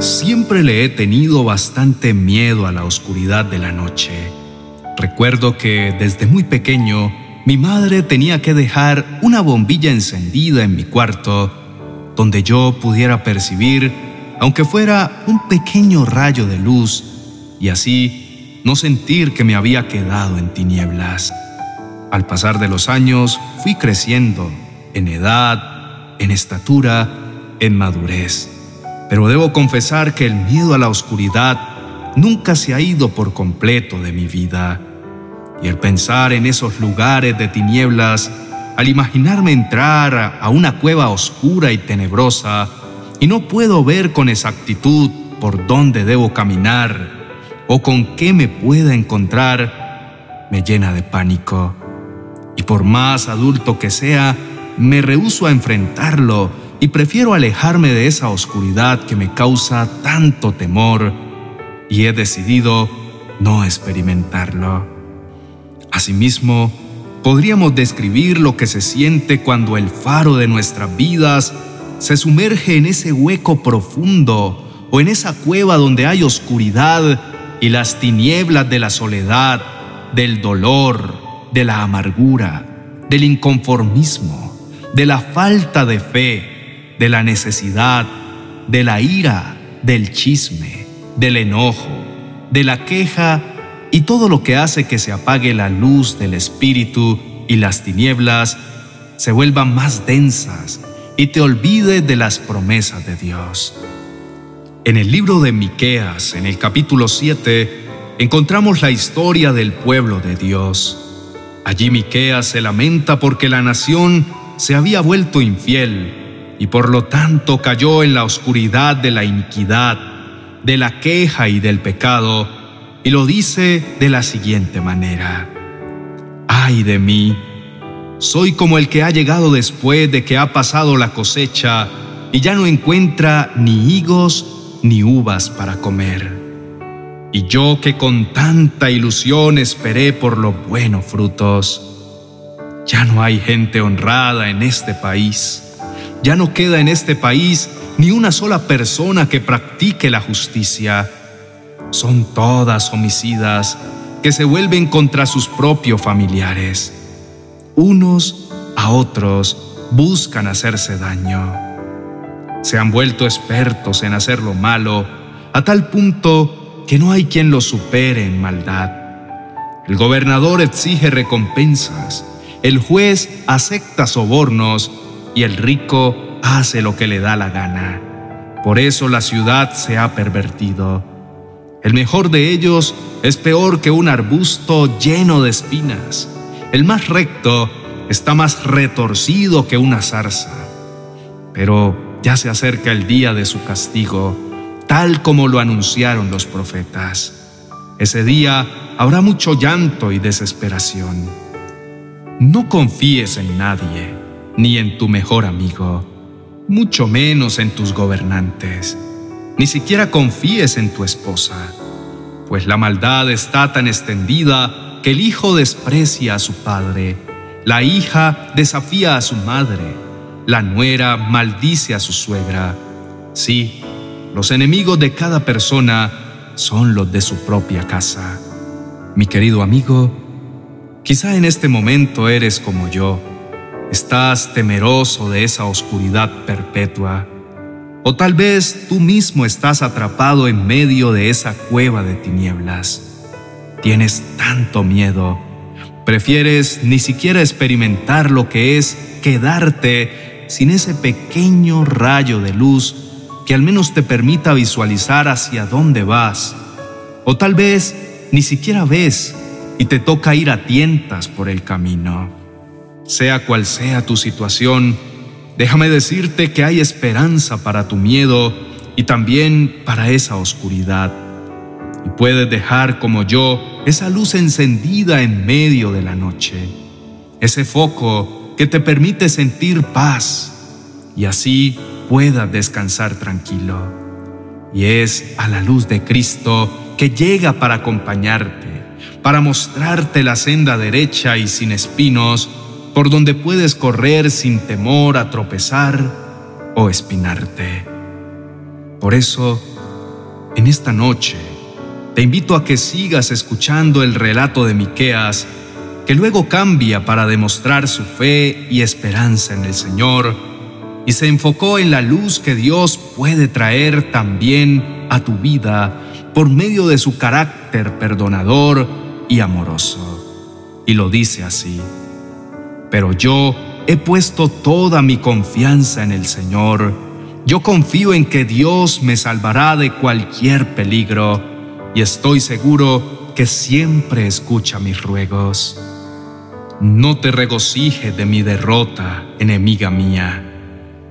Siempre le he tenido bastante miedo a la oscuridad de la noche. Recuerdo que desde muy pequeño mi madre tenía que dejar una bombilla encendida en mi cuarto donde yo pudiera percibir, aunque fuera un pequeño rayo de luz, y así no sentir que me había quedado en tinieblas. Al pasar de los años fui creciendo en edad, en estatura, en madurez. Pero debo confesar que el miedo a la oscuridad nunca se ha ido por completo de mi vida. Y el pensar en esos lugares de tinieblas, al imaginarme entrar a una cueva oscura y tenebrosa, y no puedo ver con exactitud por dónde debo caminar o con qué me pueda encontrar, me llena de pánico. Y por más adulto que sea, me rehúso a enfrentarlo y prefiero alejarme de esa oscuridad que me causa tanto temor y he decidido no experimentarlo. Asimismo, podríamos describir lo que se siente cuando el faro de nuestras vidas se sumerge en ese hueco profundo o en esa cueva donde hay oscuridad y las tinieblas de la soledad, del dolor, de la amargura, del inconformismo, de la falta de fe, de la necesidad, de la ira, del chisme, del enojo, de la queja y todo lo que hace que se apague la luz del espíritu y las tinieblas se vuelvan más densas y te olvides de las promesas de Dios. En el libro de Miqueas, en el capítulo 7, encontramos la historia del pueblo de Dios. Allí Miqueas se lamenta porque la nación se había vuelto infiel y por lo tanto cayó en la oscuridad de la iniquidad, de la queja y del pecado, y lo dice de la siguiente manera. Ay de mí, soy como el que ha llegado después de que ha pasado la cosecha y ya no encuentra ni higos ni uvas para comer. Y yo que con tanta ilusión esperé por los buenos frutos, ya no hay gente honrada en este país ya no queda en este país ni una sola persona que practique la justicia. Son todas homicidas que se vuelven contra sus propios familiares. Unos a otros buscan hacerse daño. Se han vuelto expertos en hacer lo malo a tal punto que no hay quien los supere en maldad. El gobernador exige recompensas, el juez acepta sobornos y el rico hace lo que le da la gana. Por eso la ciudad se ha pervertido. El mejor de ellos es peor que un arbusto lleno de espinas. El más recto está más retorcido que una zarza. Pero ya se acerca el día de su castigo, tal como lo anunciaron los profetas. Ese día habrá mucho llanto y desesperación. No confíes en nadie ni en tu mejor amigo, mucho menos en tus gobernantes. Ni siquiera confíes en tu esposa, pues la maldad está tan extendida que el hijo desprecia a su padre, la hija desafía a su madre, la nuera maldice a su suegra. Sí, los enemigos de cada persona son los de su propia casa. Mi querido amigo, quizá en este momento eres como yo, Estás temeroso de esa oscuridad perpetua. O tal vez tú mismo estás atrapado en medio de esa cueva de tinieblas. Tienes tanto miedo. Prefieres ni siquiera experimentar lo que es quedarte sin ese pequeño rayo de luz que al menos te permita visualizar hacia dónde vas. O tal vez ni siquiera ves y te toca ir a tientas por el camino. Sea cual sea tu situación, déjame decirte que hay esperanza para tu miedo y también para esa oscuridad. Y puedes dejar como yo esa luz encendida en medio de la noche, ese foco que te permite sentir paz y así puedas descansar tranquilo. Y es a la luz de Cristo que llega para acompañarte, para mostrarte la senda derecha y sin espinos, por donde puedes correr sin temor a tropezar o espinarte. Por eso, en esta noche, te invito a que sigas escuchando el relato de Miqueas, que luego cambia para demostrar su fe y esperanza en el Señor, y se enfocó en la luz que Dios puede traer también a tu vida por medio de su carácter perdonador y amoroso. Y lo dice así, pero yo he puesto toda mi confianza en el Señor, yo confío en que Dios me salvará de cualquier peligro y estoy seguro que siempre escucha mis ruegos. No te regocije de mi derrota, enemiga mía,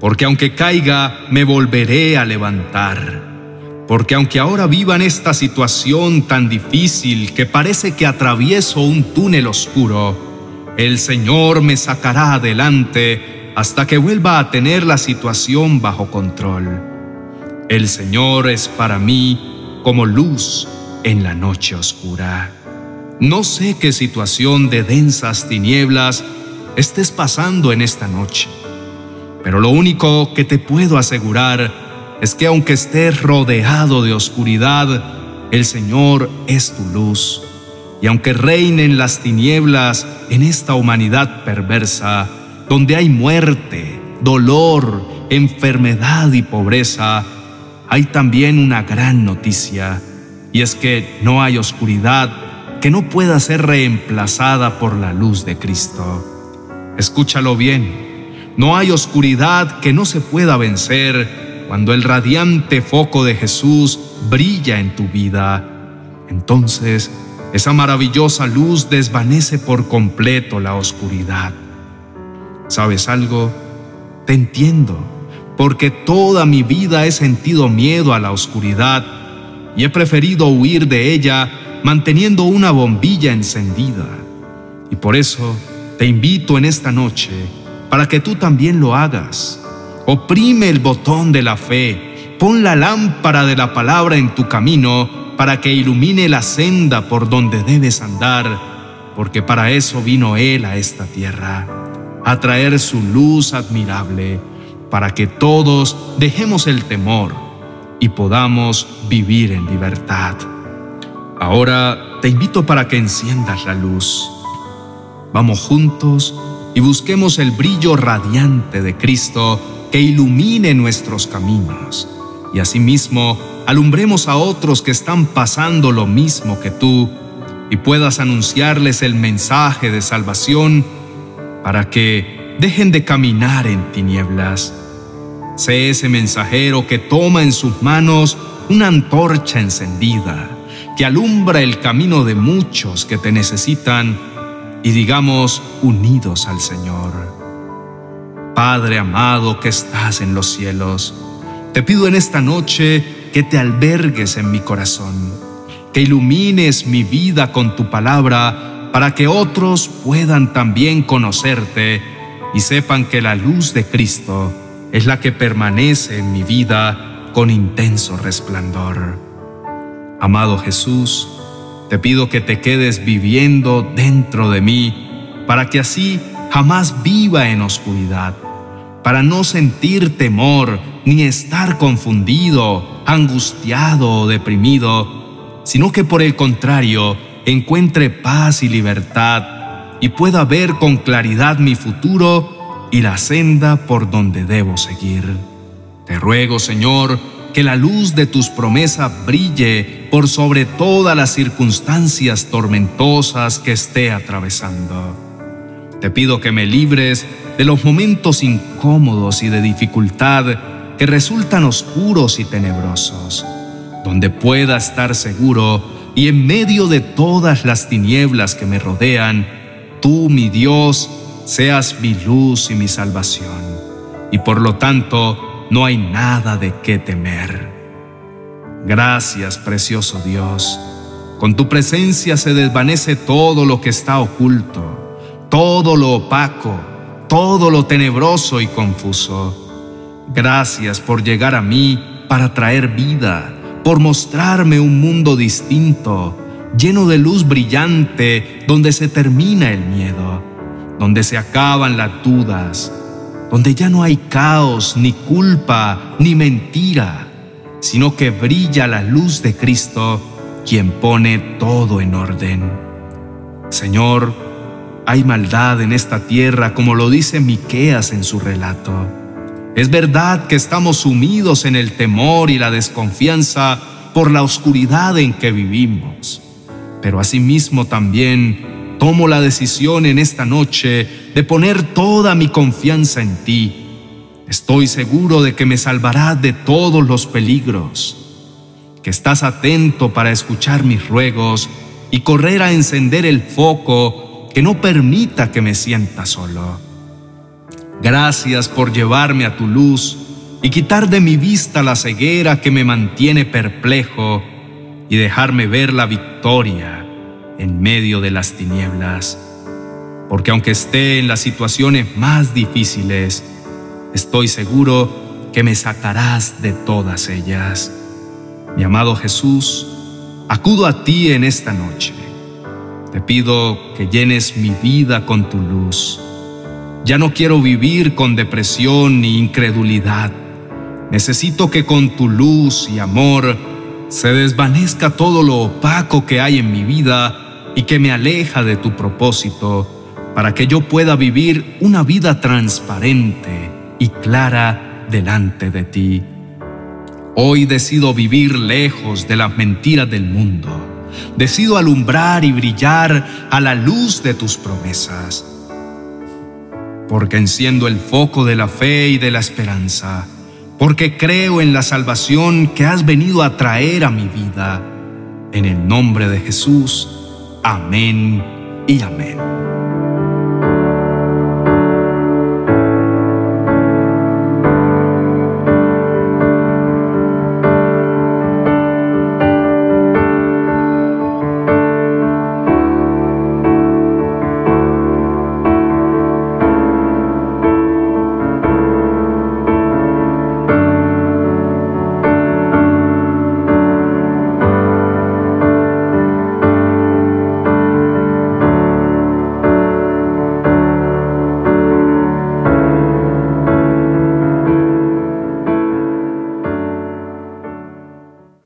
porque aunque caiga, me volveré a levantar. Porque aunque ahora viva en esta situación tan difícil que parece que atravieso un túnel oscuro, el Señor me sacará adelante hasta que vuelva a tener la situación bajo control. El Señor es para mí como luz en la noche oscura. No sé qué situación de densas tinieblas estés pasando en esta noche, pero lo único que te puedo asegurar es que aunque estés rodeado de oscuridad, el Señor es tu luz. Y aunque reinen las tinieblas en esta humanidad perversa, donde hay muerte, dolor, enfermedad y pobreza, hay también una gran noticia, y es que no hay oscuridad que no pueda ser reemplazada por la luz de Cristo. Escúchalo bien, no hay oscuridad que no se pueda vencer cuando el radiante foco de Jesús brilla en tu vida. Entonces, esa maravillosa luz desvanece por completo la oscuridad. ¿Sabes algo? Te entiendo, porque toda mi vida he sentido miedo a la oscuridad y he preferido huir de ella manteniendo una bombilla encendida. Y por eso te invito en esta noche para que tú también lo hagas. Oprime el botón de la fe, pon la lámpara de la palabra en tu camino para que ilumine la senda por donde debes andar, porque para eso vino Él a esta tierra a traer su luz admirable para que todos dejemos el temor y podamos vivir en libertad. Ahora te invito para que enciendas la luz. Vamos juntos y busquemos el brillo radiante de Cristo que ilumine nuestros caminos y asimismo alumbremos a otros que están pasando lo mismo que tú y puedas anunciarles el mensaje de salvación para que dejen de caminar en tinieblas. Sé ese mensajero que toma en sus manos una antorcha encendida, que alumbra el camino de muchos que te necesitan y digamos unidos al Señor. Padre amado que estás en los cielos, te pido en esta noche que te albergues en mi corazón, que ilumines mi vida con tu palabra para que otros puedan también conocerte y sepan que la luz de Cristo es la que permanece en mi vida con intenso resplandor. Amado Jesús, te pido que te quedes viviendo dentro de mí para que así jamás viva en oscuridad, para no sentir temor ni estar confundido, angustiado o deprimido, sino que por el contrario, encuentre paz y libertad y pueda ver con claridad mi futuro y la senda por donde debo seguir. Te ruego, Señor, que la luz de tus promesas brille por sobre todas las circunstancias tormentosas que esté atravesando. Te pido que me libres de los momentos incómodos y de dificultad que resultan oscuros y tenebrosos, donde pueda estar seguro y en medio de todas las tinieblas que me rodean, tú, mi Dios, seas mi luz y mi salvación. Y por lo tanto, no hay nada de qué temer. Gracias, precioso Dios. Con tu presencia se desvanece todo lo que está oculto, todo lo opaco, todo lo tenebroso y confuso. Gracias por llegar a mí para traer vida por mostrarme un mundo distinto, lleno de luz brillante, donde se termina el miedo, donde se acaban las dudas, donde ya no hay caos, ni culpa, ni mentira, sino que brilla la luz de Cristo, quien pone todo en orden. Señor, hay maldad en esta tierra, como lo dice Miqueas en su relato. Es verdad que estamos sumidos en el temor y la desconfianza por la oscuridad en que vivimos, pero asimismo también tomo la decisión en esta noche de poner toda mi confianza en ti. Estoy seguro de que me salvarás de todos los peligros, que estás atento para escuchar mis ruegos y correr a encender el foco que no permita que me sienta solo. Gracias por llevarme a tu luz y quitar de mi vista la ceguera que me mantiene perplejo y dejarme ver la victoria en medio de las tinieblas. Porque aunque esté en las situaciones más difíciles, estoy seguro que me sacarás de todas ellas. Mi amado Jesús, acudo a ti en esta noche. Te pido que llenes mi vida con tu luz. Ya no quiero vivir con depresión ni incredulidad. Necesito que con tu luz y amor se desvanezca todo lo opaco que hay en mi vida y que me aleja de tu propósito para que yo pueda vivir una vida transparente y clara delante de ti. Hoy decido vivir lejos de las mentiras del mundo. Decido alumbrar y brillar a la luz de tus promesas. Porque enciendo el foco de la fe y de la esperanza. Porque creo en la salvación que has venido a traer a mi vida. En el nombre de Jesús. Amén y amén.